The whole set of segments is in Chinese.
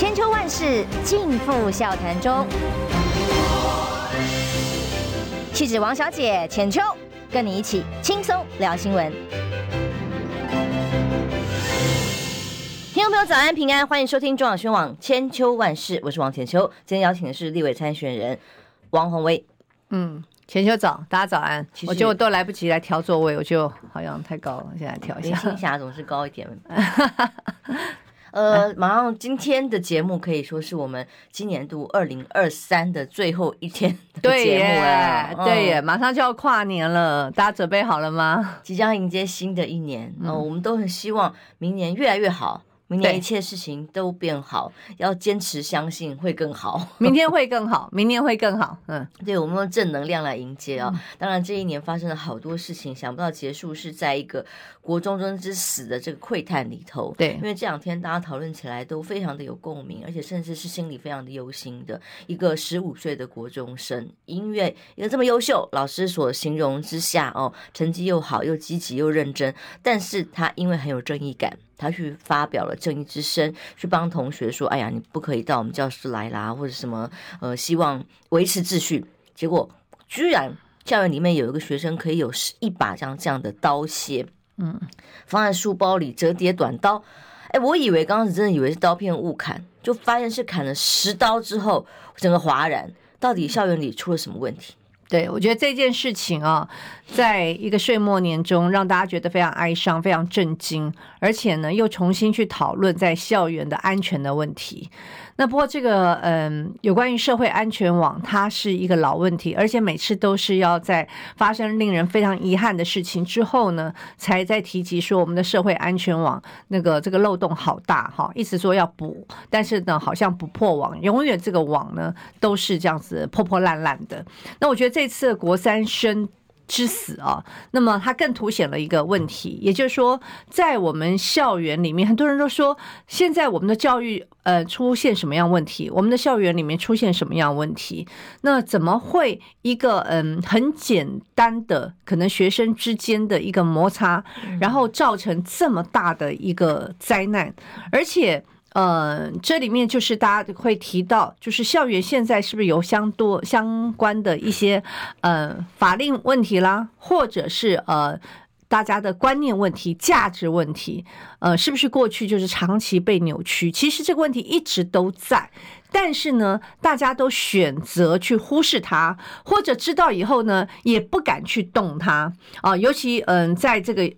千秋万世尽付笑谈中。气质王小姐浅秋，跟你一起轻松聊新闻。听众朋友早安平安，欢迎收听中广宣网千秋万世，我是王浅秋。今天邀请的是立委参选人王宏威。嗯。浅秋早，大家早安。我觉得我都来不及来调座位，我就好像太高了，现在调一下。林青霞总是高一点。呃，马上今天的节目可以说是我们今年度二零二三的最后一天的节目了。对耶，对耶，马上就要跨年了，大家准备好了吗？即将迎接新的一年，嗯，我们都很希望明年越来越好。明年一切事情都变好，要坚持相信会更好。明天会更好，明年会更好。嗯，对，我们用正能量来迎接啊、哦！当然，这一年发生了好多事情，想不到结束是在一个国中生之死的这个窥探里头。对，因为这两天大家讨论起来都非常的有共鸣，而且甚至是心里非常的忧心的一个十五岁的国中生，因为一个这么优秀，老师所形容之下哦，成绩又好，又积极又认真，但是他因为很有正义感。他去发表了正义之声，去帮同学说：“哎呀，你不可以到我们教室来啦，或者什么呃，希望维持秩序。”结果居然校园里面有一个学生可以有一把这样这样的刀械，嗯，放在书包里折叠短刀。哎，我以为刚开始真的以为是刀片误砍，就发现是砍了十刀之后，整个哗然。到底校园里出了什么问题？对，我觉得这件事情啊，在一个岁末年中，让大家觉得非常哀伤、非常震惊，而且呢，又重新去讨论在校园的安全的问题。那不过这个嗯，有关于社会安全网，它是一个老问题，而且每次都是要在发生令人非常遗憾的事情之后呢，才在提及说我们的社会安全网那个这个漏洞好大哈，一直说要补，但是呢，好像不破网，永远这个网呢都是这样子破破烂烂的。那我觉得这次国三生。之死啊，那么它更凸显了一个问题，也就是说，在我们校园里面，很多人都说，现在我们的教育呃出现什么样问题？我们的校园里面出现什么样问题？那怎么会一个嗯很简单的可能学生之间的一个摩擦，然后造成这么大的一个灾难，而且。呃，这里面就是大家会提到，就是校园现在是不是有相多相关的一些呃法令问题啦，或者是呃大家的观念问题、价值问题，呃，是不是过去就是长期被扭曲？其实这个问题一直都在，但是呢，大家都选择去忽视它，或者知道以后呢，也不敢去动它啊，尤其嗯，在这个。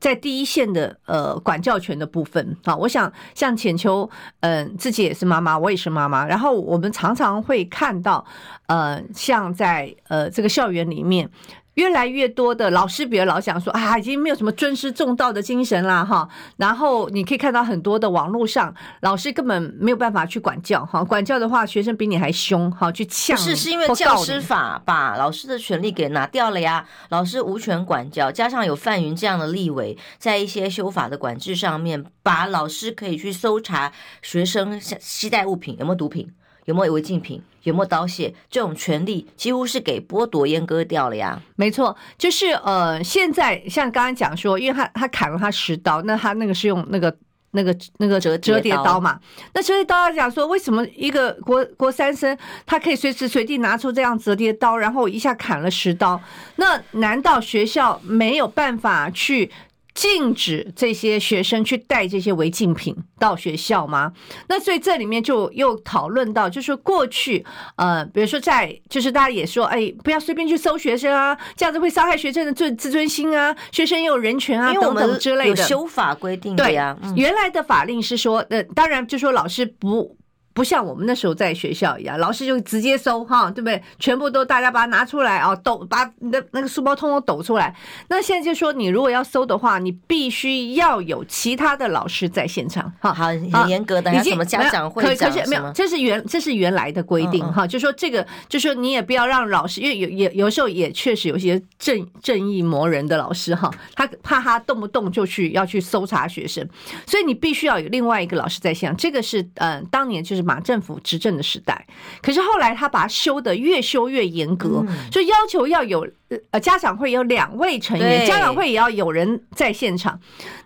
在第一线的呃管教权的部分啊，我想像浅秋，嗯、自己也是妈妈，我也是妈妈，然后我们常常会看到，呃，像在呃这个校园里面。越来越多的老师，比如老讲说啊，已经没有什么尊师重道的精神啦，哈。然后你可以看到很多的网络上，老师根本没有办法去管教，哈。管教的话，学生比你还凶，哈，去呛。不是，是因为教师法把老师的权利给拿掉了呀。老师无权管教，加上有范云这样的立委，在一些修法的管制上面，把老师可以去搜查学生携带物品有没有毒品。有没有违禁品？有没有刀械？这种权利几乎是给剥夺阉割掉了呀。没错，就是呃，现在像刚刚讲说，因为他他砍了他十刀，那他那个是用那个那个那个折折叠刀嘛。那折叠刀讲说，为什么一个国国三生他可以随时随地拿出这样折叠刀，然后一下砍了十刀？那难道学校没有办法去？禁止这些学生去带这些违禁品到学校吗？那所以这里面就又讨论到，就是过去呃，比如说在，就是大家也说，哎，不要随便去搜学生啊，这样子会伤害学生的自自尊心啊，学生也有人权啊，等等之类的。有修法规定的呀。对，原来的法令是说，呃，当然就说老师不。不像我们那时候在学校一样，老师就直接搜哈，对不对？全部都大家把它拿出来啊，抖把你的那个书包通通抖出来。那现在就说，你如果要搜的话，你必须要有其他的老师在现场哈。好，很严格的，还有什么家长会？可可是没有，这是原这是原来的规定哈。就说这个，就说你也不要让老师，因为有有有时候也确实有些正正义魔人的老师哈，他怕他动不动就去要去搜查学生，所以你必须要有另外一个老师在现场。这个是嗯、呃，当年就是。马政府执政的时代，可是后来他把它修得越修越严格，就要求要有呃家长会有两位成员，家长会也要有人在现场。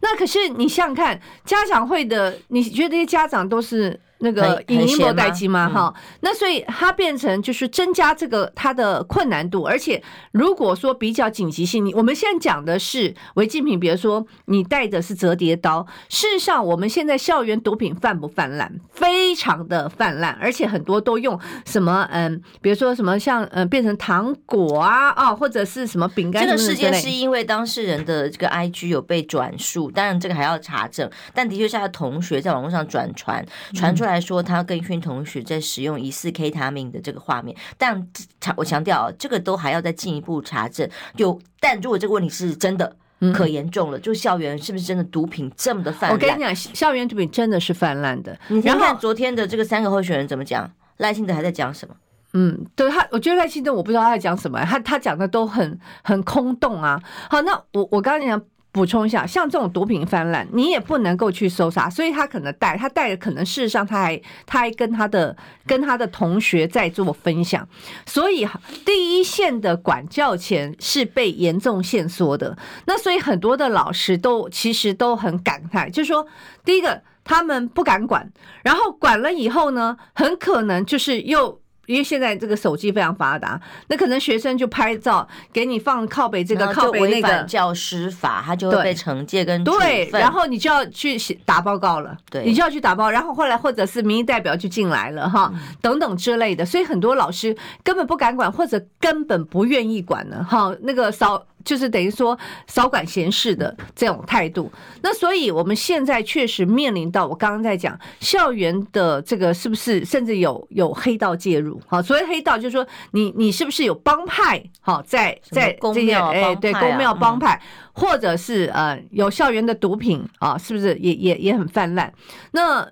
那可是你想想看，家长会的，你觉得这些家长都是那个影音波代机吗？哈、嗯，那所以它变成就是增加这个它的困难度，而且如果说比较紧急性，你我们现在讲的是违禁品，比如说你带的是折叠刀，事实上我们现在校园毒品泛不泛滥？非常的泛滥，而且很多都用什么嗯，比如说什么像嗯变成糖果啊啊，或者是什么饼干。这个事件是因为当事人的这个 IG 有被转述，当然这个还要查证，但的确是他的同学在网络上转传传出来。来说，他跟一群同学在使用疑似 K 他命的这个画面，但强我强调，这个都还要再进一步查证。有，但如果这个问题是真的可严重了，嗯、就校园是不是真的毒品这么的泛滥？我跟你讲，校园毒品真的是泛滥的。你先看昨天的这个三个候选人怎么讲，赖清德还在讲什么？嗯，对他，我觉得赖清德我不知道他在讲什么，他他讲的都很很空洞啊。好，那我我刚刚讲。补充一下，像这种毒品泛滥，你也不能够去搜查，所以他可能带他带的可能事实上他还他还跟他的跟他的同学在做分享，所以第一线的管教权是被严重限缩的。那所以很多的老师都其实都很感慨，就是说，第一个他们不敢管，然后管了以后呢，很可能就是又。因为现在这个手机非常发达，那可能学生就拍照给你放靠北这个靠北那个教师法，他就会被惩戒跟对，然后你就要去写打报告了，对，你就要去打报，然后后来或者是民意代表就进来了哈，等等之类的，所以很多老师根本不敢管，或者根本不愿意管了哈，那个少。就是等于说少管闲事的这种态度，那所以我们现在确实面临到我刚刚在讲校园的这个是不是甚至有有黑道介入？好，所谓黑道就是说你你是不是有帮派？好，在在这些哎对公庙帮派，或者是呃有校园的毒品啊，是不是也也也很泛滥？那。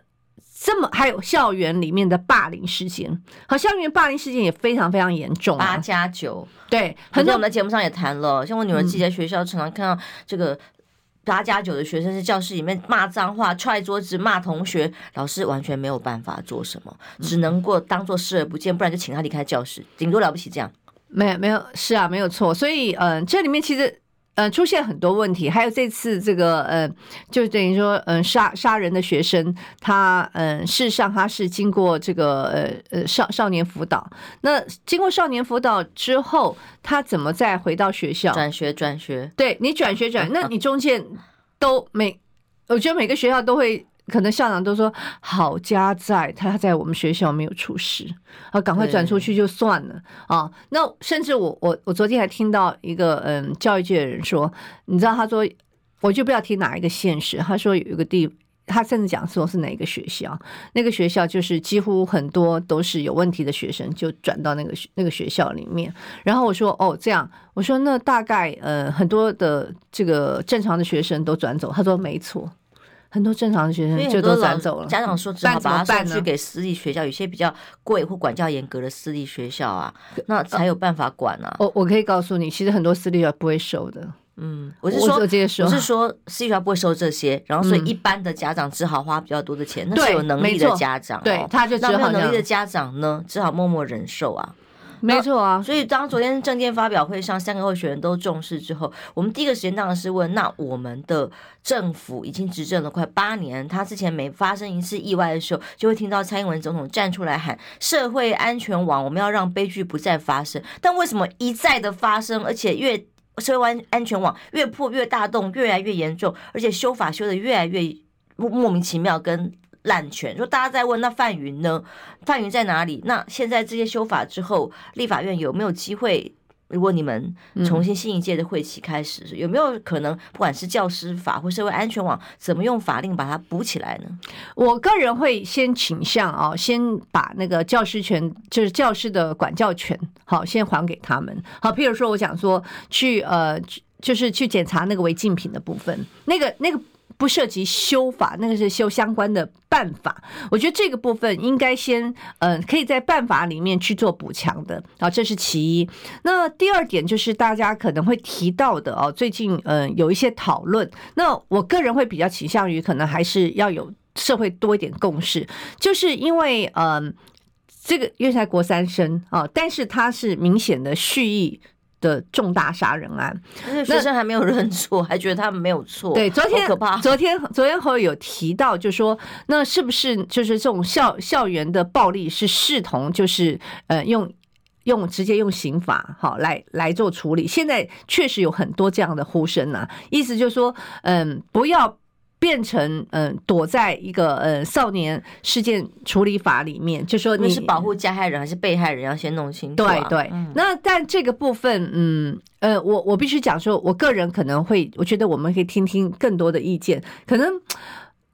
这么还有校园里面的霸凌事件，好，校园霸凌事件也非常非常严重。八加九，对，很多我们在节目上也谈了，像我女儿自己在学校常常看到这个八加九的学生在教室里面骂脏话、踹桌子、骂同学，老师完全没有办法做什么，只能够当做视而不见，不然就请他离开教室，顶多了不起这样。没有没有，是啊，没有错。所以，嗯、呃，这里面其实。呃，出现很多问题，还有这次这个呃，就等于说，嗯、呃，杀杀人的学生，他嗯、呃，事实上他是经过这个呃呃少少年辅导，那经过少年辅导之后，他怎么再回到学校？转学转学，对你转学转，那你中间都没，我觉得每个学校都会。可能校长都说好家在他在我们学校没有出事啊，赶快转出去就算了啊。那甚至我我我昨天还听到一个嗯教育界的人说，你知道他说我就不要提哪一个县市，他说有一个地，他甚至讲说是哪一个学校，那个学校就是几乎很多都是有问题的学生就转到那个那个学校里面。然后我说哦这样，我说那大概呃很多的这个正常的学生都转走，他说没错。很多正常的学生就都转走了。家长说只好把他送去给私立学校，有些比较贵或管教严格的私立学校啊，那才有办法管啊。我我可以告诉你，其实很多私立学校不会收的。嗯，我是说，我是说私立学校不会收这些，然后所以一般的家长只好花比较多的钱。那是有能力的家长，对，他就只好。没有能力的家长呢，只好默默忍受啊。没错啊，所以当昨天政见发表会上，三个候选人都重视之后，我们第一个时间当然是问：那我们的政府已经执政了快八年，他之前每发生一次意外的时候，就会听到蔡英文总统站出来喊社会安全网，我们要让悲剧不再发生。但为什么一再的发生，而且越社会安安全网越破越大洞，越来越严重，而且修法修的越来越莫莫名其妙跟。滥权，说大家在问，那范云呢？范云在哪里？那现在这些修法之后，立法院有没有机会？如果你们重新新一届的会期开始，嗯、有没有可能，不管是教师法或社会安全网，怎么用法令把它补起来呢？我个人会先倾向啊，先把那个教师权，就是教师的管教权，好，先还给他们。好，譬如说，我讲说去呃，就是去检查那个违禁品的部分，那个那个。不涉及修法，那个是修相关的办法。我觉得这个部分应该先，呃，可以在办法里面去做补强的。好，这是其一。那第二点就是大家可能会提到的哦，最近呃有一些讨论。那我个人会比较倾向于，可能还是要有社会多一点共识，就是因为嗯、呃，这个因为才国三生啊，但是它是明显的蓄意。的重大杀人案。那学生还没有认错，还觉得他们没有错。对，昨天可怕。昨天昨天侯友有提到，就说那是不是就是这种校校园的暴力是视同就是呃用用直接用刑法好来来做处理？现在确实有很多这样的呼声呐、啊，意思就是说嗯不要。变成嗯，躲在一个呃少年事件处理法里面，就说你是保护加害人还是被害人，要先弄清楚、啊。对对，嗯、那但这个部分，嗯呃，我我必须讲说，我个人可能会，我觉得我们可以听听更多的意见。可能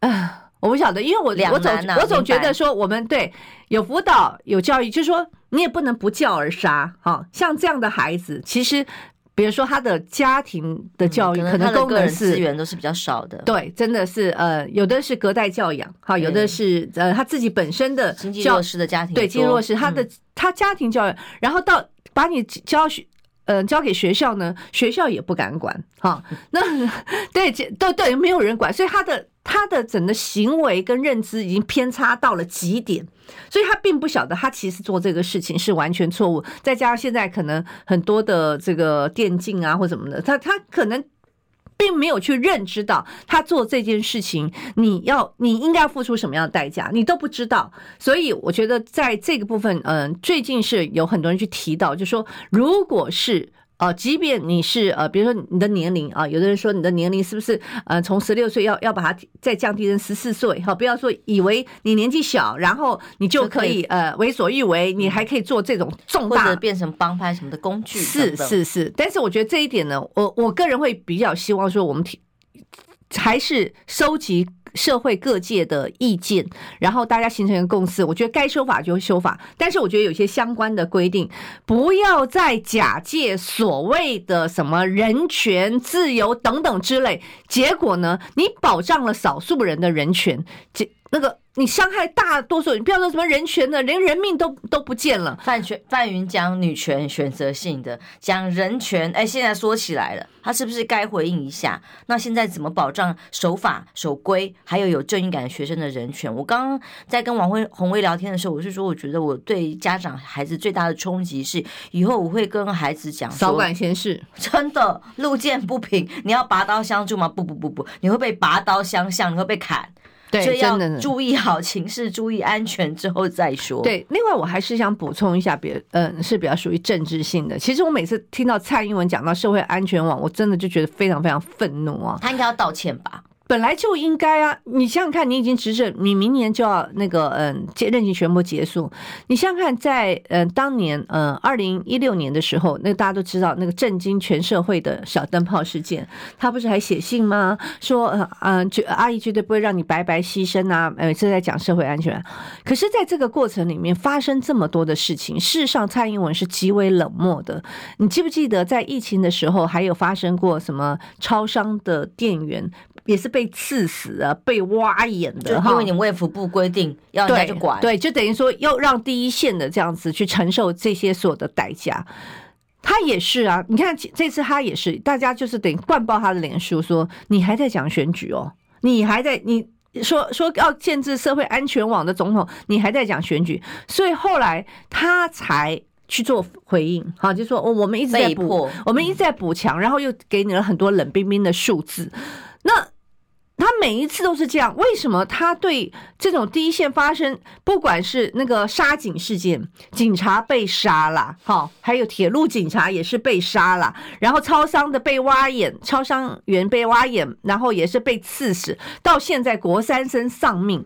啊、呃，我不晓得，因为我、啊、我总我总觉得说，我们对有辅导有教育，就是说你也不能不教而杀。哈，像这样的孩子，其实。比如说他的家庭的教育，可能功能是资源都是比较少的。对，真的是呃，有的是隔代教养，哈，有的是呃他自己本身的经济弱势的家庭，对，经济弱势，他的他家庭教育，然后到把你教学，呃，交给学校呢，学校也不敢管，哈，那 对，都对，没有人管，所以他的他的整个行为跟认知已经偏差到了极点。所以他并不晓得，他其实做这个事情是完全错误。再加上现在可能很多的这个电竞啊或什么的，他他可能并没有去认知到他做这件事情，你要你应该付出什么样的代价，你都不知道。所以我觉得在这个部分，嗯，最近是有很多人去提到，就说如果是。哦，即便你是呃，比如说你的年龄啊，有的人说你的年龄是不是呃，从十六岁要要把它再降低成十四岁？哈，不要说以为你年纪小，然后你就可以呃为所欲为，你还可以做这种重大或者变成帮派什么的工具。是是是，但是我觉得这一点呢，我我个人会比较希望说，我们提还是收集。社会各界的意见，然后大家形成一个共识。我觉得该修法就修法，但是我觉得有些相关的规定，不要再假借所谓的什么人权、自由等等之类，结果呢，你保障了少数人的人权，这那个。你伤害大多数，你不要说什么人权的，连人命都都不见了。范权范云讲女权选择性的，讲人权，哎，现在说起来了，他是不是该回应一下？那现在怎么保障守法守规，还有有正义感的学生的人权？我刚刚在跟王辉宏威聊天的时候，我是说，我觉得我对家长孩子最大的冲击是，以后我会跟孩子讲，少管闲事，真的路见不平，你要拔刀相助吗？不不不不，你会被拔刀相向，你会被砍。所以要注意好情势，注意安全之后再说。对，另外我还是想补充一下别，别嗯是比较属于政治性的。其实我每次听到蔡英文讲到社会安全网，我真的就觉得非常非常愤怒啊！他应该要道歉吧？本来就应该啊！你想想看，你已经执政，你明年就要那个嗯，任期全部结束。你想想看，在嗯当年嗯二零一六年的时候，那大家都知道那个震惊全社会的小灯泡事件，他不是还写信吗？说嗯嗯，就阿姨绝对不会让你白白牺牲啊！每次在讲社会安全，可是在这个过程里面发生这么多的事情，事实上蔡英文是极为冷漠的。你记不记得在疫情的时候，还有发生过什么超商的店员？也是被刺死啊，被挖眼的，因为你卫福部规定要人家去管，对，对，就等于说要让第一线的这样子去承受这些所有的代价。他也是啊，你看这次他也是，大家就是等于灌爆他的脸书，说你还在讲选举哦，你还在你说说要建制社会安全网的总统，你还在讲选举，所以后来他才去做回应，好，就说哦，我们一直在补，我们一直在补强，然后又给你了很多冷冰冰的数字，那。他每一次都是这样，为什么他对这种第一线发生，不管是那个杀警事件，警察被杀了，好，还有铁路警察也是被杀了，然后超商的被挖眼，超商员被挖眼，然后也是被刺死，到现在国三生丧命，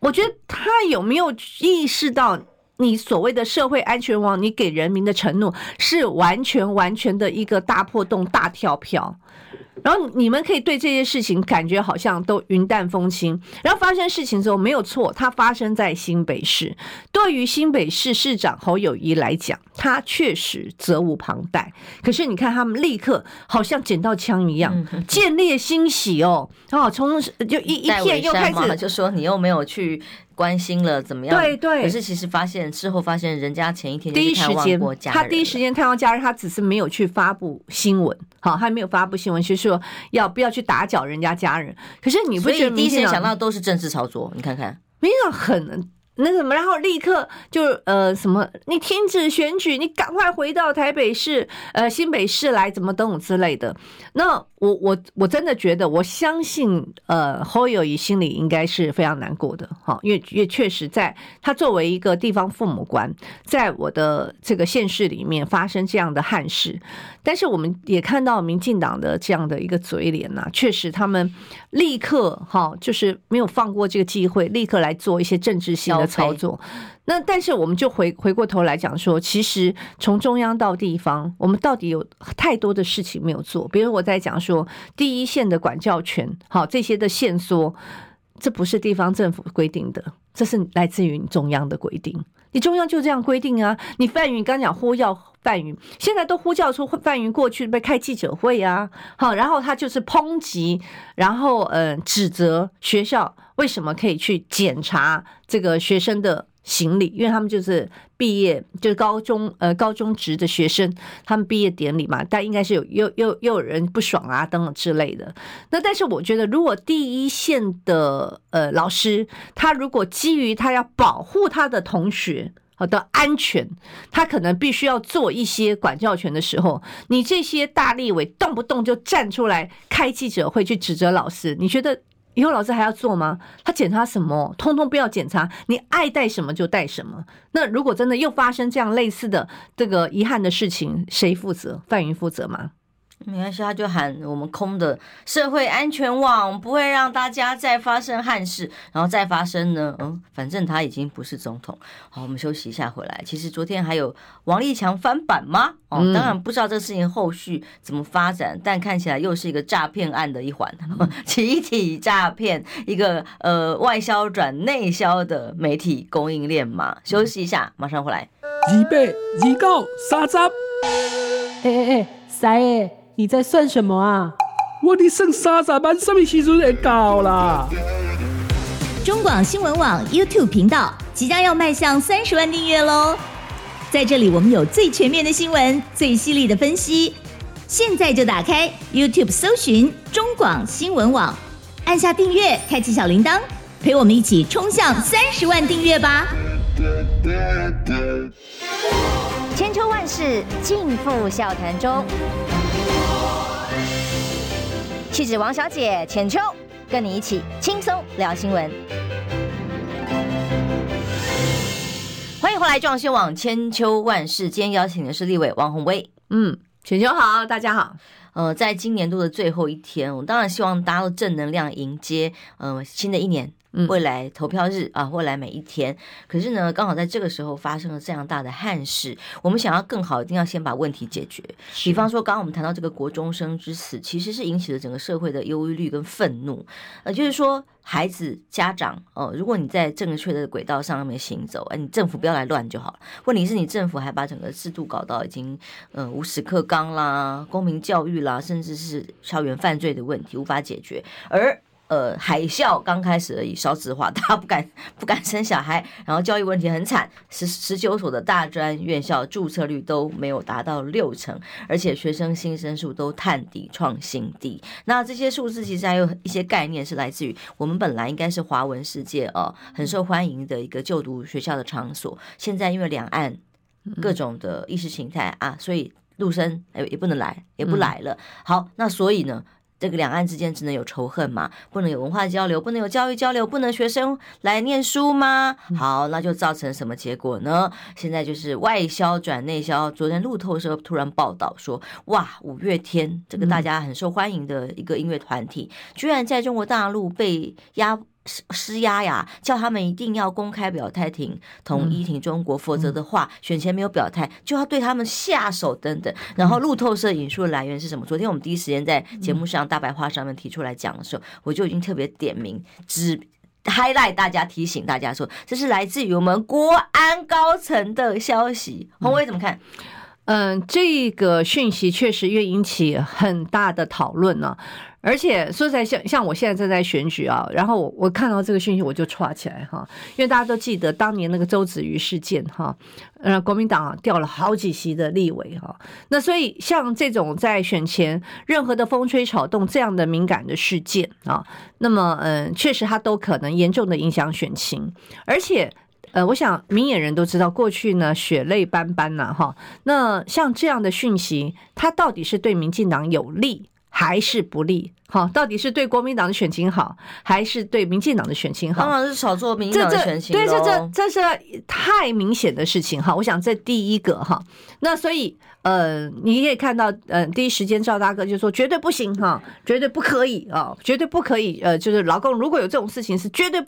我觉得他有没有意识到，你所谓的社会安全网，你给人民的承诺是完全完全的一个大破洞、大跳票。然后你们可以对这些事情感觉好像都云淡风轻，然后发生事情之后没有错，它发生在新北市。对于新北市市长侯友谊来讲，他确实责无旁贷。可是你看他们立刻好像捡到枪一样，见猎欣喜哦，哦，从就一一片又开始就说你又没有去。关心了怎么样？对对。可是其实发现之后发现，人家前一天第一时间他第一时间探望家人，他只是没有去发布新闻，好，他没有发布新闻，就是说要不要去打搅人家家人。可是你不觉得第一时间想到都是政治操作？你看看，没有很那个什么，然后立刻就呃什么，你停止选举，你赶快回到台北市、呃新北市来，怎么等之类的。那我我我真的觉得，我相信呃侯友谊心里应该是非常难过的哈，因为也确实在他作为一个地方父母官，在我的这个县市里面发生这样的憾事，但是我们也看到民进党的这样的一个嘴脸呐、确实他们立刻哈就是没有放过这个机会，立刻来做一些政治性的操作。那但是我们就回回过头来讲说，其实从中央到地方，我们到底有太多的事情没有做。比如我在讲说第一线的管教权，好这些的线索，这不是地方政府规定的，这是来自于中央的规定。你中央就这样规定啊？你范云刚讲呼叫范云，现在都呼叫出范云过去被开记者会啊，好，然后他就是抨击，然后呃指责学校为什么可以去检查这个学生的。行李，因为他们就是毕业，就是高中呃高中职的学生，他们毕业典礼嘛，但应该是有又又又有人不爽啊等等之类的。那但是我觉得，如果第一线的呃老师，他如果基于他要保护他的同学好的安全，他可能必须要做一些管教权的时候，你这些大立委动不动就站出来开记者会去指责老师，你觉得？以后老师还要做吗？他检查什么？通通不要检查，你爱带什么就带什么。那如果真的又发生这样类似的这个遗憾的事情，谁负责？范云负责吗？没关系，他就喊我们空的社会安全网不会让大家再发生憾事，然后再发生呢？嗯，反正他已经不是总统。好，我们休息一下回来。其实昨天还有王立强翻版吗？哦，当然不知道这事情后续怎么发展，但看起来又是一个诈骗案的一环，集体诈骗，一个呃外销转内销的媒体供应链嘛。休息一下，马上回来。二八二九三十，哎哎哎，三诶。你在算什么啊？我的剩三十万，什么时阵会到啦？中广新闻网 YouTube 频道即将要迈向三十万订阅喽！在这里，我们有最全面的新闻，最犀利的分析。现在就打开 YouTube 搜寻中广新闻网，按下订阅，开启小铃铛，陪我们一起冲向三十万订阅吧！千秋万世尽付笑谈中。气质王小姐浅秋，跟你一起轻松聊新闻。欢迎回来，中广新闻网千秋万世。今天邀请的是立委王鸿薇。嗯，浅秋好，大家好。呃，在今年度的最后一天，我当然希望大家都正能量迎接呃新的一年。未来投票日啊，未来每一天。可是呢，刚好在这个时候发生了这样大的憾事，我们想要更好，一定要先把问题解决。比方说，刚刚我们谈到这个国中生之死，其实是引起了整个社会的忧虑跟愤怒。呃，就是说，孩子家长哦、呃，如果你在正确的轨道上面行走，哎，你政府不要来乱就好了。问题是你政府还把整个制度搞到已经呃无时课纲啦、公民教育啦，甚至是校园犯罪的问题无法解决，而。呃，海啸刚开始而已，少子化，大家不敢 不敢生小孩，然后教育问题很惨，十十九所的大专院校注册率都没有达到六成，而且学生新生数都探底创新低。那这些数字其实还有一些概念是来自于我们本来应该是华文世界哦，很受欢迎的一个就读学校的场所，现在因为两岸各种的意识形态啊，所以陆生也也不能来，也不来了。好，那所以呢？这个两岸之间只能有仇恨嘛？不能有文化交流，不能有教育交流，不能学生来念书吗？好，那就造成什么结果呢？现在就是外销转内销。昨天路透社突然报道说，哇，五月天这个大家很受欢迎的一个音乐团体，居然在中国大陆被压。施施压呀，叫他们一定要公开表态挺统一挺中国，否则的话，选前没有表态就要对他们下手等等。然后路透社引述的来源是什么？昨天我们第一时间在节目上大白话上面提出来讲的时候，我就已经特别点名，只 highlight 大家，提醒大家说，这是来自于我们国安高层的消息。洪伟怎么看？嗯，这个讯息确实又引起很大的讨论呢。而且说在，像像我现在正在选举啊，然后我我看到这个讯息我就唰起来哈，因为大家都记得当年那个周子瑜事件哈，呃，国民党啊掉了好几席的立委哈，那所以像这种在选前任何的风吹草动这样的敏感的事件啊，那么嗯，确实它都可能严重的影响选情，而且。呃，我想明眼人都知道，过去呢血泪斑斑呐，哈。那像这样的讯息，它到底是对民进党有利还是不利？哈，到底是对国民党的选情好，还是对民进党的选情好？当然是炒作民进党的选情。对，这这这是太明显的事情哈。我想这第一个哈，那所以呃，你可以看到，呃，第一时间赵大哥就说绝对不行哈，绝对不可以啊，绝对不可以。呃，就是老公如果有这种事情是绝对。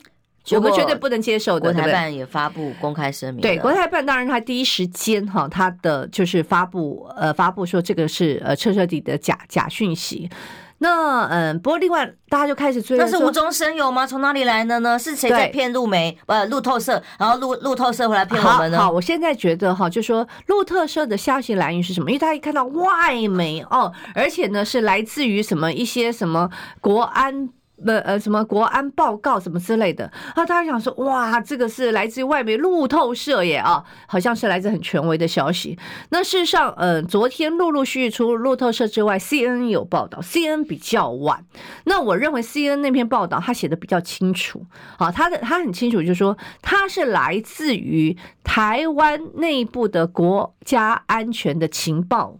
我们绝对不能接受的。国台办也发布公开声明。对，国台办当然他第一时间哈，他的就是发布呃发布说这个是呃彻彻底的假假讯息。那嗯，不过另外大家就开始追，那是无中生有吗？从哪里来的呢？是谁在骗路媒？呃，路透社，然后路路透社回来骗我们呢？好，我现在觉得哈，就说路透社的消息来源是什么？因为大家一看到外媒哦，而且呢是来自于什么一些什么国安。呃呃，什么国安报告什么之类的啊？大家想说，哇，这个是来自于外媒路透社耶啊，好像是来自很权威的消息。那事实上，呃，昨天陆陆续续除路透社之外，CNN 有报道，CNN 比较晚。那我认为 CNN 那篇报道他写的比较清楚，啊，他的他很清楚，就是说他是来自于台湾内部的国家安全的情报。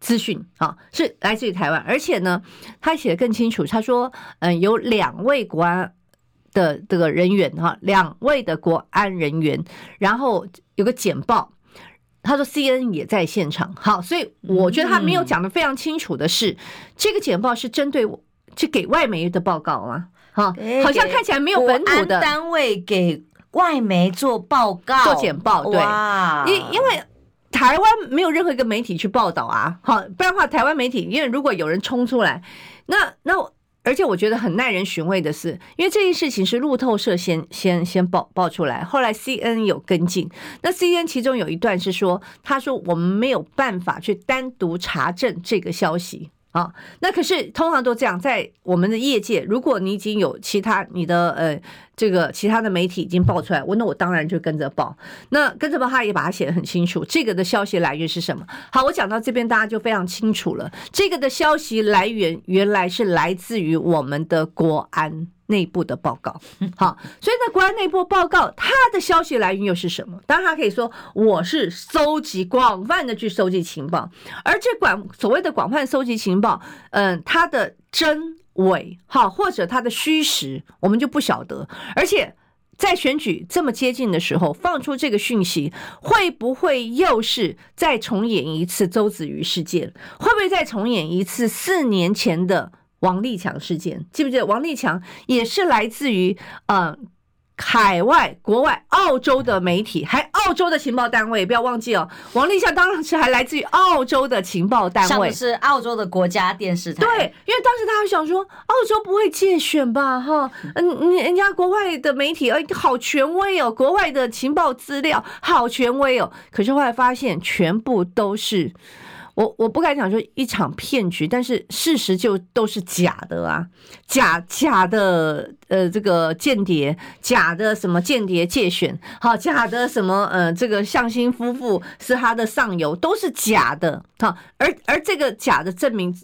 资讯啊，是来自于台湾，而且呢，他写的更清楚。他说，嗯，有两位国安的这个人员哈，两位的国安人员，然后有个简报。他说，CNN 也在现场。好，所以我觉得他没有讲的非常清楚的是，这个简报是针对我去给外媒的报告啊。好，好像看起来没有本土的单位给外媒做报告、做简报，对，因因为。台湾没有任何一个媒体去报道啊，好，不然的话，台湾媒体，因为如果有人冲出来，那那，而且我觉得很耐人寻味的是，因为这件事情是路透社先先先报报出来，后来 C N 有跟进，那 CNN 其中有一段是说，他说我们没有办法去单独查证这个消息。啊，那可是通常都这样，在我们的业界，如果你已经有其他你的呃这个其他的媒体已经爆出来，我那我当然就跟着报。那跟着报，他也把它写得很清楚，这个的消息来源是什么？好，我讲到这边，大家就非常清楚了。这个的消息来源原来是来自于我们的国安。内部的报告，好，所以呢，国安内部报告它的消息来源又是什么？当然，他可以说我是搜集广泛的去搜集情报，而这广所谓的广泛搜集情报，嗯，它的真伪，哈，或者它的虚实，我们就不晓得。而且在选举这么接近的时候，放出这个讯息，会不会又是再重演一次周子瑜事件？会不会再重演一次四年前的？王立强事件，记不记得？王立强也是来自于嗯海外、国外、澳洲的媒体，还澳洲的情报单位，不要忘记哦。王立夏当时还来自于澳洲的情报单位，是澳洲的国家电视台。对，因为当时他还想说，澳洲不会借选吧？哈，嗯，人家国外的媒体，哎，好权威哦，国外的情报资料好权威哦。可是后来发现，全部都是。我我不敢讲说一场骗局，但是事实就都是假的啊，假假的呃这个间谍，假的什么间谍界选，好假的什么呃这个向心夫妇是他的上游，都是假的，好而而这个假的证明。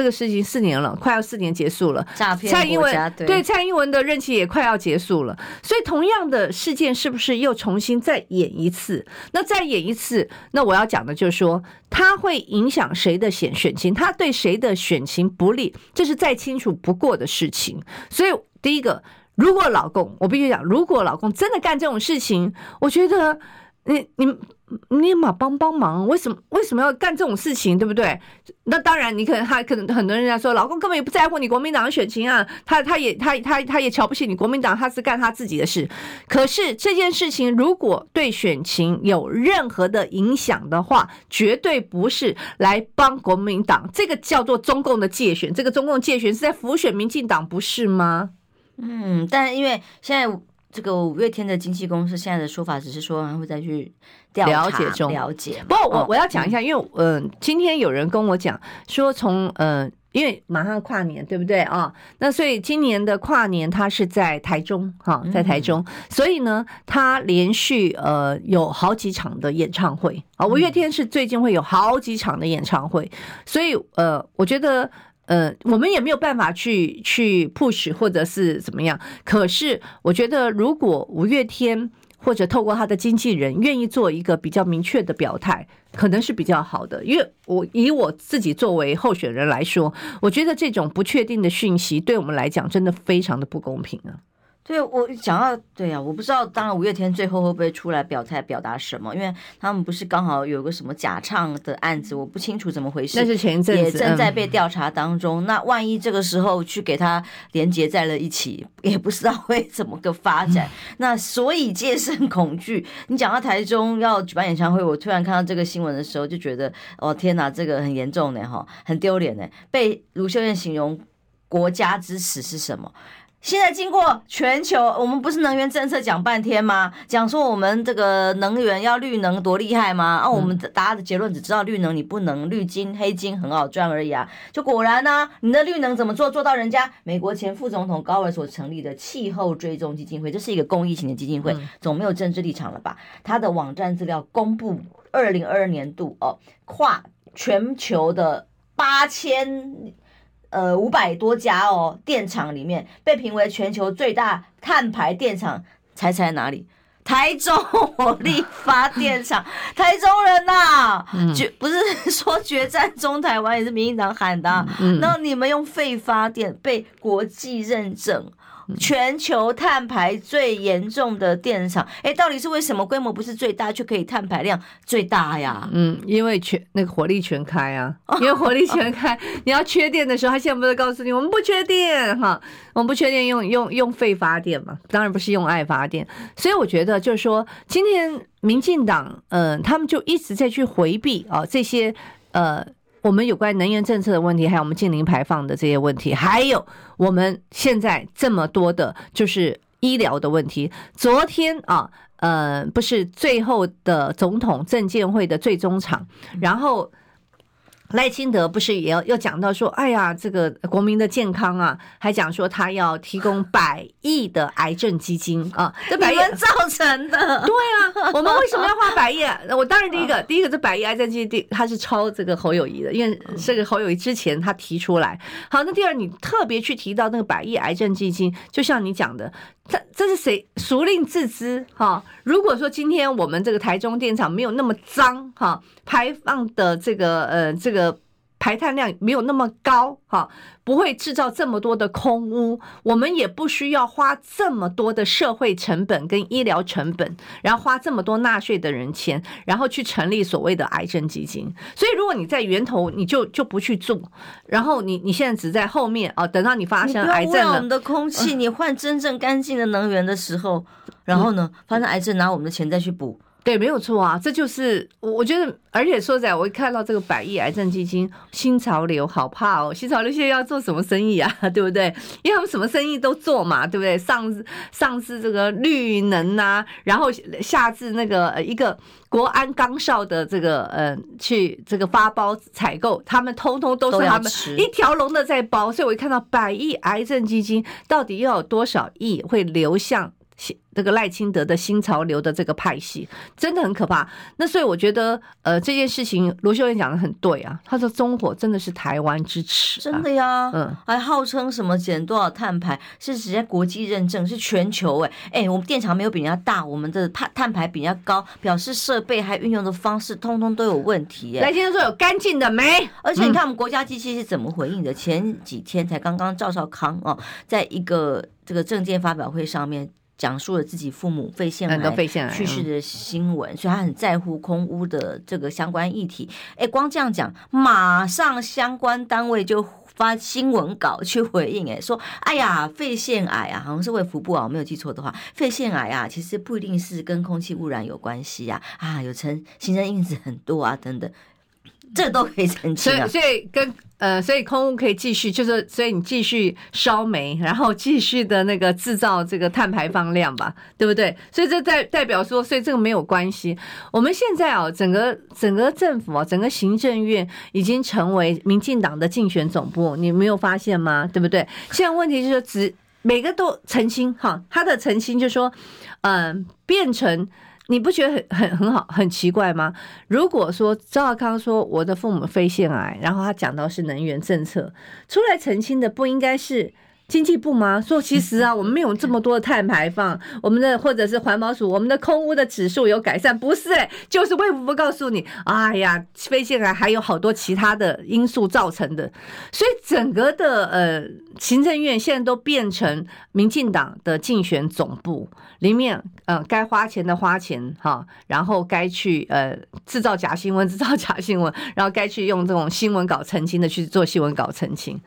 这个事情四年了，快要四年结束了。诈骗蔡英文对，对蔡英文的任期也快要结束了，所以同样的事件是不是又重新再演一次？那再演一次，那我要讲的就是说，它会影响谁的选选情，他对谁的选情不利，这是再清楚不过的事情。所以第一个，如果老公，我必须讲，如果老公真的干这种事情，我觉得你你。你嘛帮帮忙，为什么为什么要干这种事情，对不对？那当然，你可能他可能很多人家说，老公根本也不在乎你国民党的选情啊，他他也他他他也瞧不起你国民党，他是干他自己的事。可是这件事情如果对选情有任何的影响的话，绝对不是来帮国民党，这个叫做中共的界选，这个中共界选是在辅选民进党，不是吗？嗯，但因为现在。这个五月天的经纪公司现在的说法只是说还会再去调查了解中了解。不过我我要讲一下，因为嗯、呃，今天有人跟我讲说从呃，因为马上跨年对不对啊？那所以今年的跨年他是在台中哈，在台中，所以呢，他连续呃有好几场的演唱会啊。五月天是最近会有好几场的演唱会，所以呃，我觉得。呃，我们也没有办法去去 push 或者是怎么样。可是我觉得，如果五月天或者透过他的经纪人愿意做一个比较明确的表态，可能是比较好的。因为我以我自己作为候选人来说，我觉得这种不确定的讯息对我们来讲真的非常的不公平啊。对，我讲到对呀、啊，我不知道，当然五月天最后会不会出来表态表达什么？因为他们不是刚好有个什么假唱的案子，我不清楚怎么回事。那是前一阵子，也正在被调查当中。嗯、那万一这个时候去给他连结在了一起，也不知道会怎么个发展。嗯、那所以戒慎恐惧。你讲到台中要举办演唱会，我突然看到这个新闻的时候，就觉得哦天哪，这个很严重呢哈，很丢脸呢。被卢秀燕形容国家之耻是什么？现在经过全球，我们不是能源政策讲半天吗？讲说我们这个能源要绿能多厉害吗？啊，我们大家的结论只知道绿能你不能，绿金黑金很好赚而已啊。就果然呢、啊，你的绿能怎么做？做到人家美国前副总统高尔所成立的气候追踪基金会，这是一个公益型的基金会，总没有政治立场了吧？他的网站资料公布，二零二二年度哦，跨全球的八千。呃，五百多家哦，电厂里面被评为全球最大碳排电厂，猜猜哪里？台中火力发电厂，台中人呐、啊，决、嗯、不是说决战中台湾也是民进党喊的、啊，那、嗯、你们用废发电被国际认证。全球碳排最严重的电厂，哎，到底是为什么？规模不是最大，却可以碳排量最大呀？嗯，因为全那个火力全开啊，因为火力全开，你要缺电的时候，他现在不是告诉你，我们不缺电哈，我们不缺电，用用用废发电嘛，当然不是用爱发电。所以我觉得就是说，今天民进党，嗯、呃，他们就一直在去回避啊这些呃。我们有关能源政策的问题，还有我们近零排放的这些问题，还有我们现在这么多的，就是医疗的问题。昨天啊，呃，不是最后的总统政见会的最终场，然后。赖清德不是也要要讲到说，哎呀，这个国民的健康啊，还讲说他要提供百亿的癌症基金啊，这百亿造成的。对啊，我们为什么要花百亿？我当然第一个，第一个这百亿癌症基金，他是抄这个侯友谊的，因为这个侯友谊之前他提出来。好，那第二，你特别去提到那个百亿癌症基金，就像你讲的。这这是谁？孰令自知？哈，如果说今天我们这个台中电厂没有那么脏，哈，排放的这个呃这个。排碳量没有那么高，哈，不会制造这么多的空污，我们也不需要花这么多的社会成本跟医疗成本，然后花这么多纳税的人钱，然后去成立所谓的癌症基金。所以，如果你在源头你就就不去做，然后你你现在只在后面啊，等到你发生癌症了，我们的空气，你换真正干净的能源的时候，然后呢，发生癌症拿我们的钱再去补。对，没有错啊，这就是我我觉得，而且说实在，我一看到这个百亿癌症基金新潮流，好怕哦！新潮流现在要做什么生意啊？对不对？因为他们什么生意都做嘛，对不对？上上至这个绿能啊，然后下至那个一个国安岗哨的这个呃，去这个发包采购，他们通通都是他们一条龙的在包。所以我一看到百亿癌症基金，到底要有多少亿会流向？这个赖清德的新潮流的这个派系真的很可怕。那所以我觉得，呃，这件事情罗秀燕讲的很对啊。他说中火真的是台湾之耻，啊，真的呀。嗯，还号称什么减多少碳排是直接国际认证，是全球哎哎，我们电厂没有比人家大，我们的碳碳排比人家高，表示设备还运用的方式通通都有问题。赖清德说有干净的煤，而且你看我们国家机器是怎么回应的？嗯、前几天才刚刚赵少康哦，在一个这个政见发表会上面。讲述了自己父母肺腺癌去世的新闻，所以他很在乎空屋的这个相关议题。哎，光这样讲，马上相关单位就发新闻稿去回应，哎，说，哎呀，肺腺癌啊，好像是卫福部啊，我没有记错的话，肺腺癌啊，其实不一定是跟空气污染有关系呀，啊，有成形成因子很多啊，等等。这都可以澄清，所以，所以跟呃，所以空污可以继续，就是所以你继续烧煤，然后继续的那个制造这个碳排放量吧，对不对？所以这代代表说，所以这个没有关系。我们现在啊，整个整个政府啊，整个行政院已经成为民进党的竞选总部，你没有发现吗？对不对？现在问题就是只每个都澄清哈，他的澄清就是说，嗯、呃，变成。你不觉得很很很好很奇怪吗？如果说赵少康说我的父母肺腺癌，然后他讲到是能源政策，出来澄清的不应该是经济部吗？说其实啊，我们没有这么多的碳排放，我们的或者是环保署，我们的空污的指数有改善，不是、欸？就是卫福部告诉你，哎呀，非线还还有好多其他的因素造成的，所以整个的呃行政院现在都变成民进党的竞选总部里面，呃，该花钱的花钱哈，然后该去呃制造假新闻制造假新闻，然后该去用这种新闻稿澄清的去做新闻稿澄清。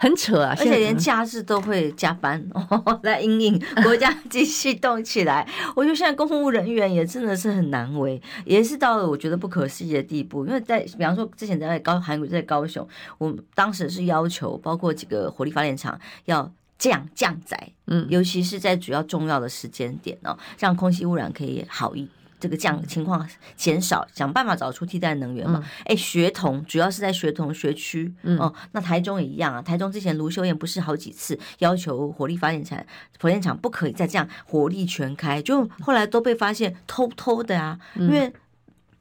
很扯啊，而且连假日都会加班 哦，来应应国家继续动起来。我觉得现在公务人员也真的是很难为，也是到了我觉得不可思议的地步。因为在比方说之前在高韩国在高雄，我们当时是要求包括几个火力发电厂要降降载，嗯，尤其是在主要重要的时间点哦，让空气污染可以好一。这个降情况减少，想办法找出替代能源嘛？哎、嗯，学童主要是在学童学区，嗯、哦，那台中也一样啊。台中之前卢秀燕不是好几次要求火力发电厂、火电厂不可以再这样火力全开，就后来都被发现偷偷的啊，因为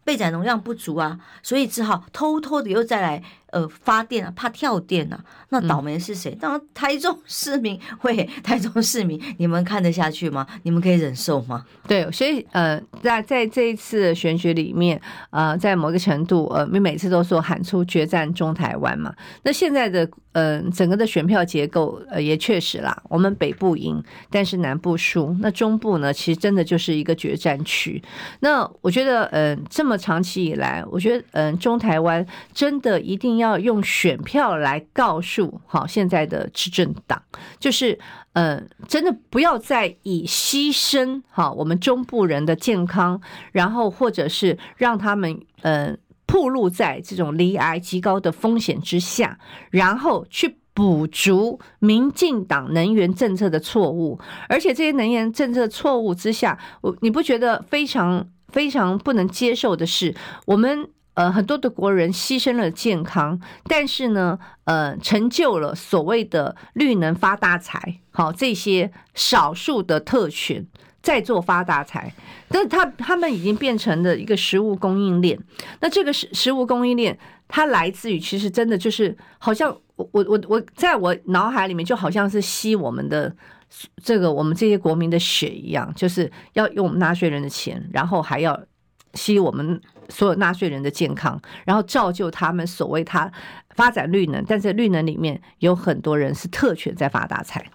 备载容量不足啊，所以只好偷偷的又再来。呃，发电啊，怕跳电啊，那倒霉是谁？当然台中市民。喂，台中市民，你们看得下去吗？你们可以忍受吗？对，所以呃，在在这一次选举里面，呃，在某个程度，呃，你每次都说喊出决战中台湾嘛。那现在的呃，整个的选票结构，呃，也确实啦，我们北部赢，但是南部输。那中部呢，其实真的就是一个决战区。那我觉得，呃，这么长期以来，我觉得，嗯、呃，中台湾真的一定。要用选票来告诉好现在的执政党，就是呃，真的不要再以牺牲哈我们中部人的健康，然后或者是让他们呃暴露在这种罹癌极高的风险之下，然后去补足民进党能源政策的错误，而且这些能源政策错误之下，我你不觉得非常非常不能接受的是我们。呃，很多的国人牺牲了健康，但是呢，呃，成就了所谓的绿能发大财，好，这些少数的特权在做发大财，但是他他们已经变成了一个食物供应链。那这个食食物供应链，它来自于其实真的就是好像我我我我在我脑海里面就好像是吸我们的这个我们这些国民的血一样，就是要用我们纳税人的钱，然后还要吸我们。所有纳税人的健康，然后造就他们所谓他发展绿能，但是绿能里面有很多人是特权在发大财。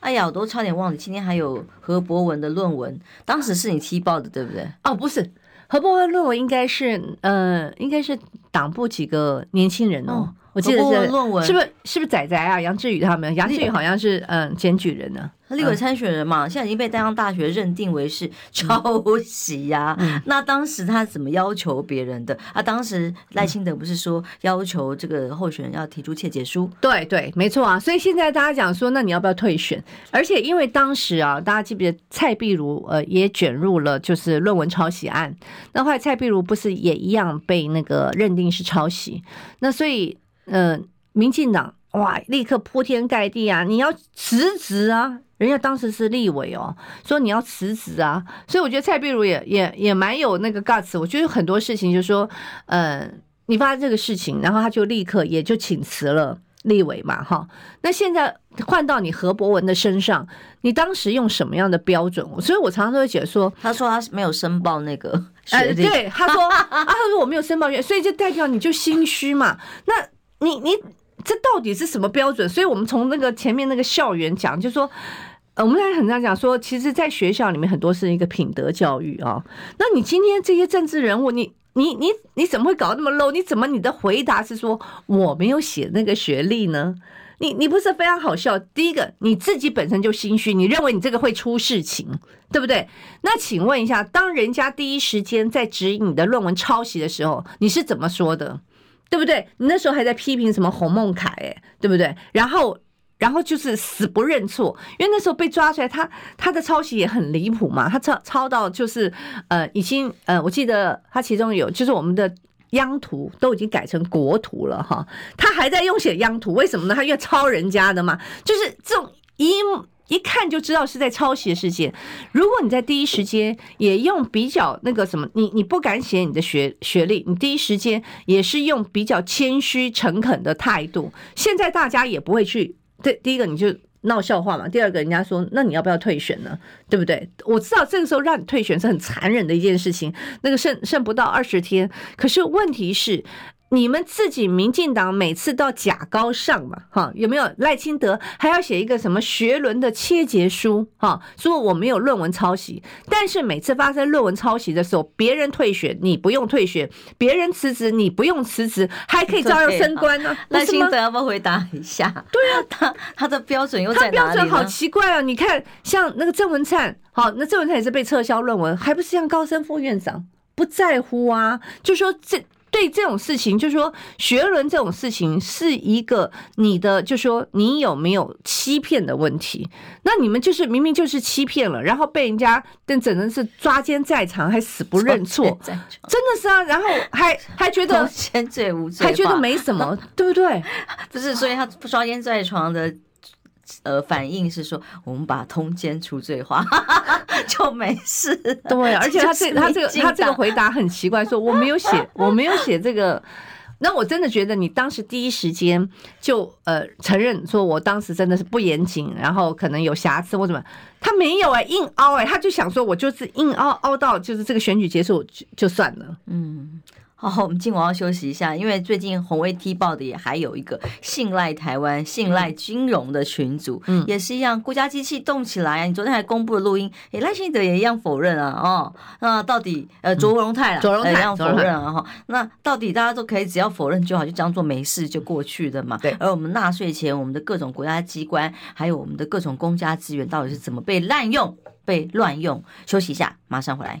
哎呀，我都差点忘了，今天还有何博文的论文，当时是你踢爆的，对不对？哦，不是，何博文论文应该是呃，应该是党部几个年轻人哦。哦我记得是论文，是不是是不是仔仔啊？杨志宇他们，杨志宇好像是嗯检举人呢。立委参选人嘛，现在已经被淡江大学认定为是抄袭呀。那当时他怎么要求别人的？啊，当时赖清德不是说要求这个候选人要提出切结书？对对，没错啊。所以现在大家讲说，那你要不要退选？而且因为当时啊，大家记不记得蔡壁如呃也卷入了就是论文抄袭案？那后来蔡壁如不是也一样被那个认定是抄袭？那所以。呃，民进党哇，立刻铺天盖地啊！你要辞职啊！人家当时是立委哦，说你要辞职啊！所以我觉得蔡碧如也也也蛮有那个 guts。我觉得很多事情就是说，呃，你发生这个事情，然后他就立刻也就请辞了立委嘛，哈。那现在换到你何博文的身上，你当时用什么样的标准？所以我常常都会觉得说，他说他没有申报那个学历，呃，对，他说啊，他说我没有申报，所以就代表你就心虚嘛。那你你这到底是什么标准？所以我们从那个前面那个校园讲，就是说，我们还很常讲说，其实，在学校里面很多是一个品德教育啊。那你今天这些政治人物，你你你你怎么会搞那么 low？你怎么你的回答是说我没有写那个学历呢？你你不是非常好笑？第一个，你自己本身就心虚，你认为你这个会出事情，对不对？那请问一下，当人家第一时间在质疑你的论文抄袭的时候，你是怎么说的？对不对？你那时候还在批评什么洪孟楷，哎，对不对？然后，然后就是死不认错，因为那时候被抓出来，他他的抄袭也很离谱嘛，他抄抄到就是呃，已经呃，我记得他其中有就是我们的央图都已经改成国图了哈，他还在用写央图，为什么呢？他因为抄人家的嘛，就是这种一。一看就知道是在抄袭的事件。如果你在第一时间也用比较那个什么，你你不敢写你的学学历，你第一时间也是用比较谦虚诚恳的态度。现在大家也不会去，对，第一个你就闹笑话嘛，第二个人家说，那你要不要退选呢？对不对？我知道这个时候让你退选是很残忍的一件事情，那个剩剩不到二十天，可是问题是。你们自己民进党每次到假高上嘛，哈，有没有赖清德还要写一个什么学伦的切结书，哈，说我没有论文抄袭，但是每次发生论文抄袭的时候，别人退选你不用退选，别人辞职你不用辞职，还可以照样升官呢。赖清德要不要回答一下？对啊，他他的标准又在哪里？他标准好奇怪啊！你看，像那个郑文灿，好，那郑文灿也是被撤销论文，还不是像高升副院长不在乎啊？就说这。对这种事情，就是说学伦这种事情是一个你的，就是说你有没有欺骗的问题？那你们就是明明就是欺骗了，然后被人家但只能是抓奸在床，还死不认错，真的是啊！然后还 还觉得先罪无罪，还觉得没什么，对不对？不是，所以他抓奸在床的。呃，反应是说，我们把通奸除罪化 就没事。对，而且他这他这个他这个回答很奇怪，说我没有写，我没有写这个。那我真的觉得你当时第一时间就呃承认说，我当时真的是不严谨，然后可能有瑕疵或怎么。他没有哎、欸，硬凹哎、欸，他就想说我就是硬凹凹到就是这个选举结束就就算了。嗯。好，我们今晚要休息一下，因为最近红威踢爆的也还有一个信赖台湾、信赖金融的群组，嗯，也是一样，国家机器动起来啊！你昨天还公布了录音，诶赖清德也一样否认啊，哦，那到底呃卓荣泰啦，卓荣泰一样否认啊，哈，那到底大家都可以只要否认就好，就当做没事就过去的嘛？对。而我们纳税钱，我们的各种国家机关，还有我们的各种公家资源，到底是怎么被滥用、被乱用？休息一下，马上回来。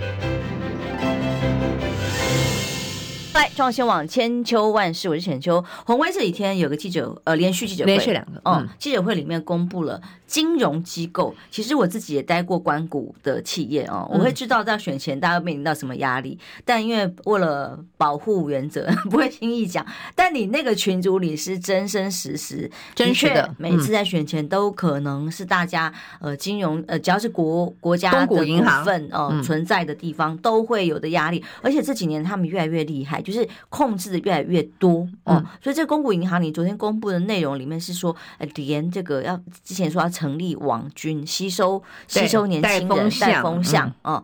来，中央新闻网千秋万世，我是浅秋。宏威这几天有个记者，呃，连续记者会，连续两个，嗯，记者会里面公布了。金融机构，其实我自己也待过关谷的企业哦，我会知道在选前大家面临到什么压力，但因为为了保护原则，不会轻易讲。但你那个群组里是真真实实、真确的，每次在选前都可能是大家呃金融呃只要是国国家的股份哦存在的地方都会有的压力，而且这几年他们越来越厉害，就是控制的越来越多哦。所以这个公股银行，你昨天公布的内容里面是说，呃，连这个要之前说要。成立网军吸收吸收年轻人带风向啊！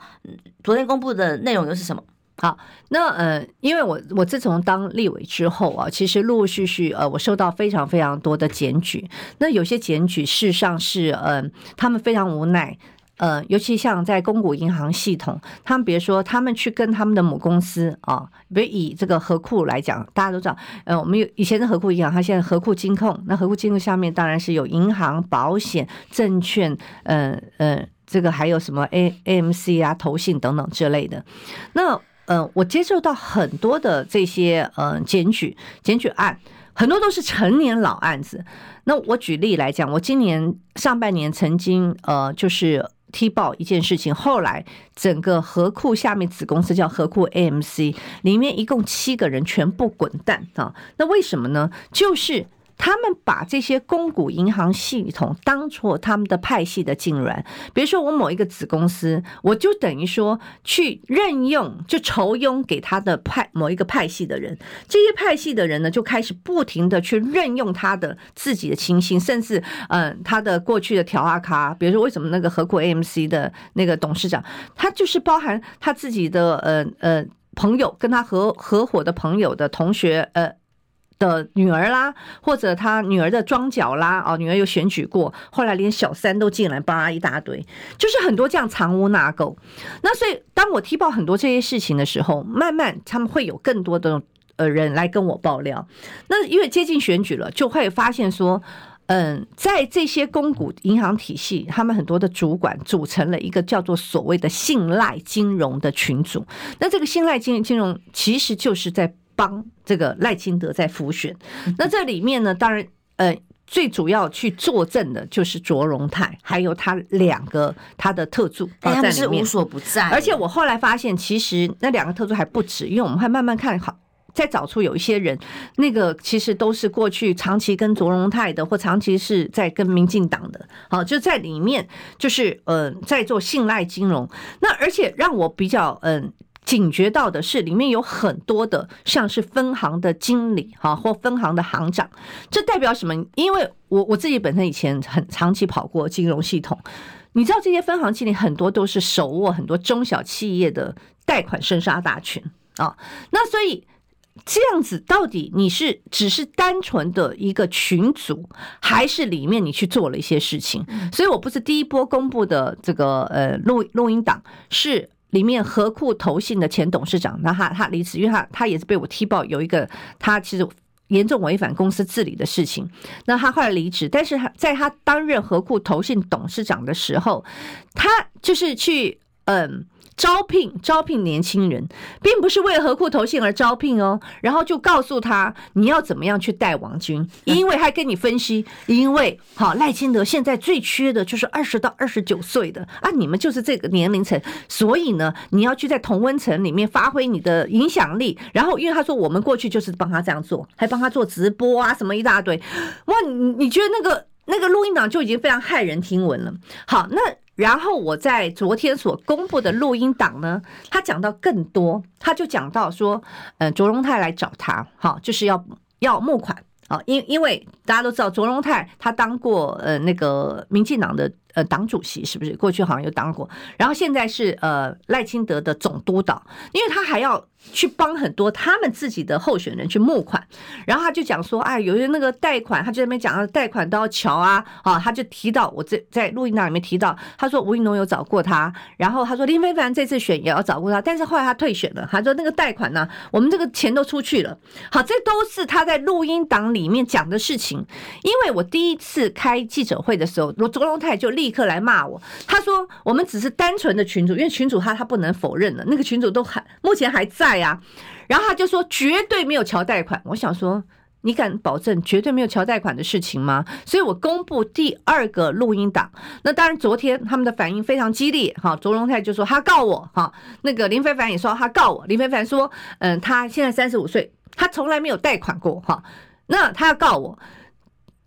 昨天公布的内容又是什么？好，那呃，因为我我自从当立委之后啊，其实陆陆续续呃，我收到非常非常多的检举。那有些检举事实上是呃，他们非常无奈。呃，尤其像在公股银行系统，他们比如说他们去跟他们的母公司啊，比如以这个合库来讲，大家都知道，呃，我们有以前的合库银行，它现在合库金控，那合库金控下面当然是有银行、保险、证券，呃呃，这个还有什么 A AMC 啊、投信等等之类的。那呃，我接受到很多的这些呃检举检举案，很多都是成年老案子。那我举例来讲，我今年上半年曾经呃就是。踢爆一件事情，后来整个河库下面子公司叫河库 AMC，里面一共七个人全部滚蛋啊！那为什么呢？就是。他们把这些公股银行系统当作他们的派系的痙攣，比如说我某一个子公司，我就等于说去任用，就酬庸给他的派某一个派系的人，这些派系的人呢，就开始不停的去任用他的自己的亲信，甚至嗯，他的过去的条阿卡，比如说为什么那个合库 AMC 的那个董事长，他就是包含他自己的呃呃朋友，跟他合合伙的朋友的同学呃。的女儿啦，或者他女儿的庄脚啦，哦，女儿有选举过，后来连小三都进来，扒一大堆，就是很多这样藏污纳垢。那所以，当我踢爆很多这些事情的时候，慢慢他们会有更多的呃人来跟我爆料。那因为接近选举了，就会发现说，嗯，在这些公股银行体系，他们很多的主管组成了一个叫做所谓的信赖金融的群组。那这个信赖金金融其实就是在帮这个赖清德在辅选。那这里面呢，当然，呃，最主要去作证的就是卓荣泰，还有他两个他的特助，他们是无所不在。而且我后来发现，其实那两个特助还不止，因为我们会慢慢看好。再找出有一些人，那个其实都是过去长期跟卓荣泰的，或长期是在跟民进党的，好，就在里面就是呃在做信赖金融。那而且让我比较嗯警觉到的是，里面有很多的像是分行的经理哈，或分行的行长，这代表什么？因为我我自己本身以前很长期跑过金融系统，你知道这些分行经理很多都是手握很多中小企业的贷款生杀大权啊，那所以。这样子到底你是只是单纯的一个群组，还是里面你去做了一些事情？所以我不是第一波公布的这个呃录录音档，是里面合库投信的前董事长，那他他离职，因为他他也是被我踢爆有一个他其实严重违反公司治理的事情，那他后来离职，但是在他担任合库投信董事长的时候，他就是去嗯。招聘招聘年轻人，并不是为了何库投信而招聘哦。然后就告诉他你要怎么样去带王军，因为还跟你分析，因为好赖清德现在最缺的就是二十到二十九岁的啊，你们就是这个年龄层，所以呢，你要去在同温层里面发挥你的影响力。然后因为他说我们过去就是帮他这样做，还帮他做直播啊，什么一大堆。哇，你你觉得那个那个录音档就已经非常骇人听闻了。好，那。然后我在昨天所公布的录音档呢，他讲到更多，他就讲到说，呃，卓荣泰来找他，好，就是要要募款啊，因因为大家都知道卓荣泰他当过呃那个民进党的。呃，党主席是不是过去好像有当过？然后现在是呃赖清德的总督导，因为他还要去帮很多他们自己的候选人去募款。然后他就讲说，哎，有些那个贷款，他就在那边讲，贷款都要瞧啊，啊，他就提到我在在录音档里面提到，他说吴怡农有找过他，然后他说林飞凡这次选也要找过他，但是后来他退选了，他说那个贷款呢，我们这个钱都出去了。好，这都是他在录音档里面讲的事情。因为我第一次开记者会的时候，罗卓荣泰就立。立刻来骂我，他说我们只是单纯的群主，因为群主他他不能否认了，那个群主都还目前还在啊。然后他就说绝对没有乔贷款，我想说你敢保证绝对没有乔贷款的事情吗？所以我公布第二个录音档。那当然昨天他们的反应非常激烈，哈，卓荣泰就说他告我，哈，那个林非凡也说他告我，林非凡说，嗯，他现在三十五岁，他从来没有贷款过，哈，那他要告我。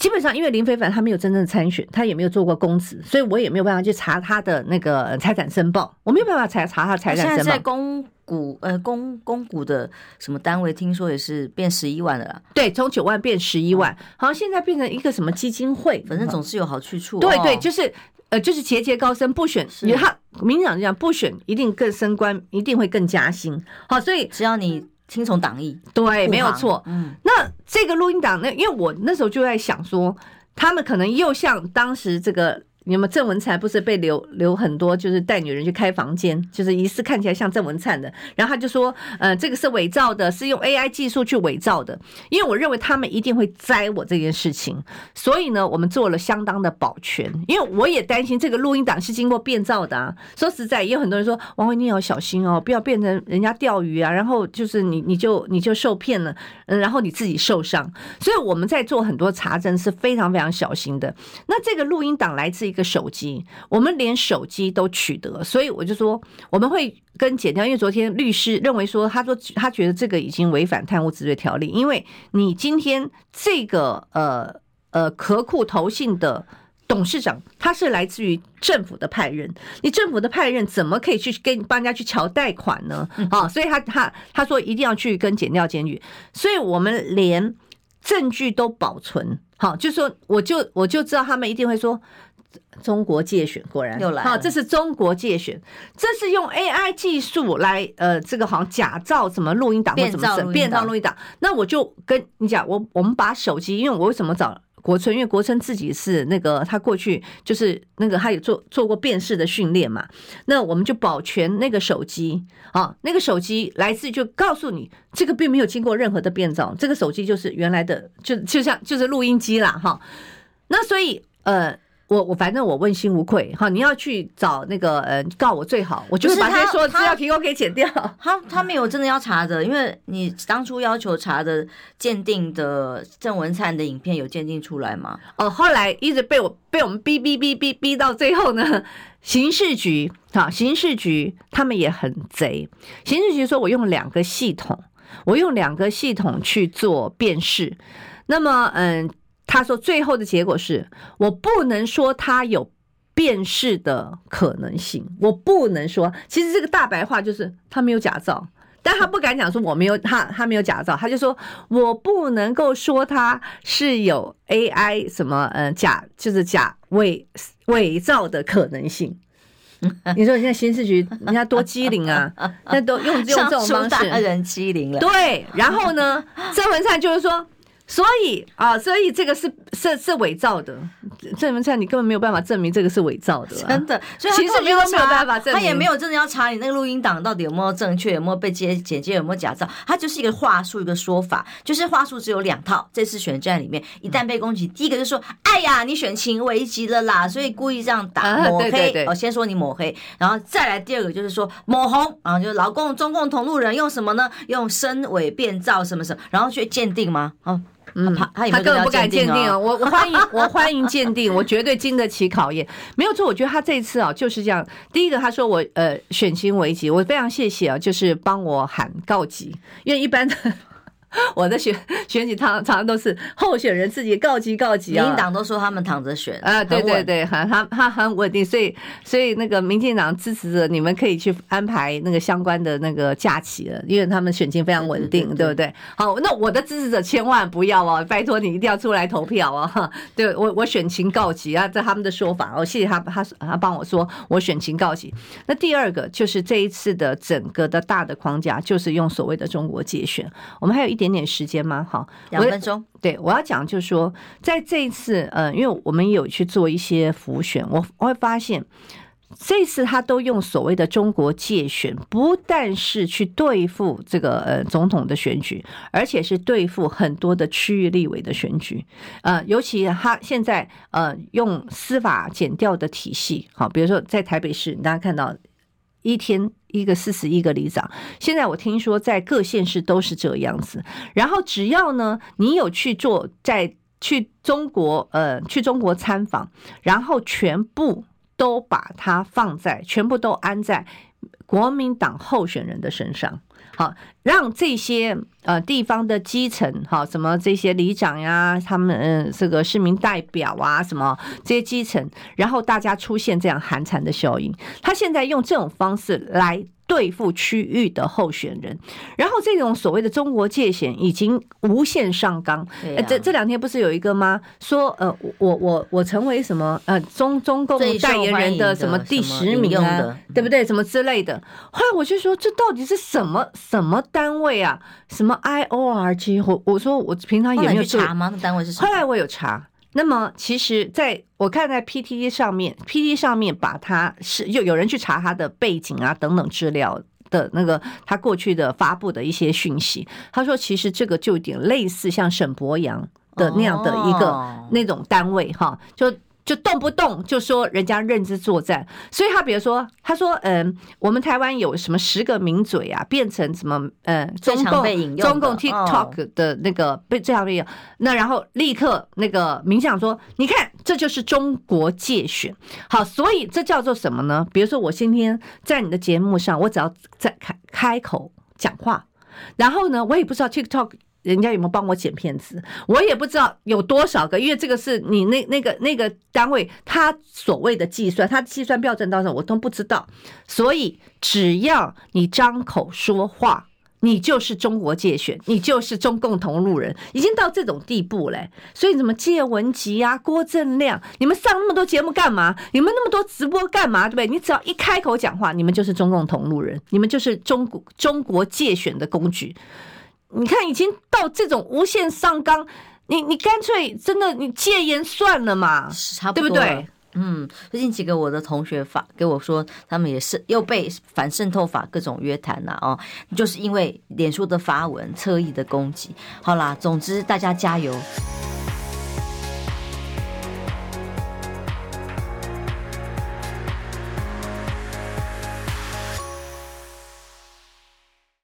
基本上，因为林非凡他没有真正参选，他也没有做过公职，所以我也没有办法去查他的那个财产申报，我没有办法查查他财产申报。现在在公股呃公公股的什么单位，听说也是变十一万了啦。对，从九万变十一万，好像现在变成一个什么基金会，反正总是有好去处。对对，就是呃就是节节高升，不选他民进党这样不选，一定更升官，一定会更加薪。好，所以只要你。听从党意，对，没有错。嗯，那这个录音档，那因为我那时候就在想说，他们可能又像当时这个。你们郑文灿不是被留留很多，就是带女人去开房间，就是疑似看起来像郑文灿的，然后他就说，呃，这个是伪造的，是用 AI 技术去伪造的。因为我认为他们一定会栽我这件事情，所以呢，我们做了相当的保全。因为我也担心这个录音档是经过变造的啊。说实在，也有很多人说，王惠你要小心哦，不要变成人家钓鱼啊，然后就是你你就你就受骗了，嗯，然后你自己受伤。所以我们在做很多查证是非常非常小心的。那这个录音档来自一个手机，我们连手机都取得，所以我就说我们会跟检调，因为昨天律师认为说，他说他觉得这个已经违反贪污治罪条例，因为你今天这个呃呃壳库投信的董事长，他是来自于政府的派任，你政府的派任怎么可以去跟帮人家去乔贷款呢？啊，所以他他他说一定要去跟检调监狱，所以我们连证据都保存，好，就说我就我就知道他们一定会说。中国界选果然又来好，这是中国界选，这是用 AI 技术来呃，这个好像假造什么录音档或怎么整变造录音档。那我就跟你讲，我我们把手机，因为我为什么找国春？因为国春自己是那个他过去就是那个他有做做过辨识的训练嘛。那我们就保全那个手机啊，那个手机来自就告诉你，这个并没有经过任何的变造，这个手机就是原来的，就就像就是录音机啦哈。那所以呃。我我反正我问心无愧哈，你要去找那个呃告我最好，我就是把这些所有资料提供给剪掉。他他没有真的要查的，因为你当初要求查的鉴定的郑文灿的影片有鉴定出来吗？哦，后来一直被我被我们逼逼逼逼逼到最后呢，刑事局哈，刑事局他们也很贼，刑事局说我用两个系统，我用两个系统去做辨识，那么嗯。他说：“最后的结果是我不能说他有辨识的可能性，我不能说。其实这个大白话就是他没有假造，但他不敢讲说我没有他他没有假造，他就说我不能够说他是有 AI 什么呃假就是假伪伪造的可能性。你说现在刑事局人家多机灵啊，那都用用这种方式，人机灵了。对，然后呢，郑文灿就是说。”所以啊，所以这个是是是伪造的，郑文灿，你根本没有办法证明这个是伪造的，啊，真的。所以其实没有办法证明，他也没有真的要查你那个录音档到底有没有正确，有没有被接剪接，有没有假造，他就是一个话术，一个说法，就是话术只有两套。这次选战里面，一旦被攻击，第一个就是说，哎呀，你选情危机了啦，所以故意这样打抹黑。对对对，先说你抹黑，然后再来第二个就是说抹红，然后就是老共中共同路人用什么呢？用声伪变造什么什么，然后去鉴定吗？哦。嗯，他他根本不敢鉴定啊！我我欢迎我欢迎鉴定，我绝对经得起考验，没有错。我觉得他这次啊就是这样。第一个，他说我呃选情危急，我非常谢谢啊，就是帮我喊告急，因为一般的。我的选选举常常都是候选人自己告急告急啊，民进党都说他们躺着选啊，对对对，很，他他很稳定，所以所以那个民进党支持者，你们可以去安排那个相关的那个假期了，因为他们选情非常稳定，对不对？好，那我的支持者千万不要哦，拜托你一定要出来投票哦！对我我选情告急啊，这他们的说法，我谢谢他，他他帮我说我选情告急。那第二个就是这一次的整个的大的框架，就是用所谓的中国介选，我们还有一。点点时间吗？好，两分钟。对，我要讲就是说，在这一次，呃，因为我们有去做一些浮选，我我会发现，这次他都用所谓的中国界选，不但是去对付这个呃总统的选举，而且是对付很多的区域立委的选举。呃，尤其他现在呃用司法减掉的体系，好，比如说在台北市，大家看到一天。一个四十一个里长，现在我听说在各县市都是这样子。然后只要呢，你有去做，在去中国呃去中国参访，然后全部都把它放在，全部都安在国民党候选人的身上。好，让这些呃地方的基层，哈，什么这些里长呀，他们，这个市民代表啊，什么这些基层，然后大家出现这样寒蝉的效应，他现在用这种方式来。对付区域的候选人，然后这种所谓的中国界限已经无限上纲。啊、这这两天不是有一个吗？说呃，我我我成为什么呃中中共代言人的什么第十名啊，对不对？什么之类的。后来我就说，这到底是什么什么单位啊？什么 I O R G？我我说我平常也没有查吗？那单位是什么？后来我有查。那么，其实在我看在 PTT 上面，PTT 上面把他是又有人去查他的背景啊等等资料的那个他过去的发布的一些讯息，他说其实这个就有点类似像沈博阳的那样的一个那种单位哈，就。就动不动就说人家认知作战，所以他比如说，他说，嗯，我们台湾有什么十个名嘴啊，变成什么，呃，中共中共 TikTok 的那个被这样被用，那然后立刻那个民进党说，你看这就是中国介选，好，所以这叫做什么呢？比如说我今天在你的节目上，我只要在开开口讲话，然后呢，我也不知道 TikTok。人家有没有帮我剪片子？我也不知道有多少个，因为这个是你那那个那个单位他所谓的计算，他的计算标准多少我都不知道。所以只要你张口说话，你就是中国介选，你就是中共同路人，已经到这种地步嘞。所以什么谢文吉啊、郭正亮，你们上那么多节目干嘛？你们那么多直播干嘛？对不对？你只要一开口讲话，你们就是中共同路人，你们就是中国中国介选的工具。你看，已经到这种无限上纲，你你干脆真的你戒烟算了嘛，差不多，对不对？嗯，最近几个我的同学发给我说，他们也是又被反渗透法各种约谈了哦，就是因为脸书的发文侧翼的攻击。好啦，总之大家加油。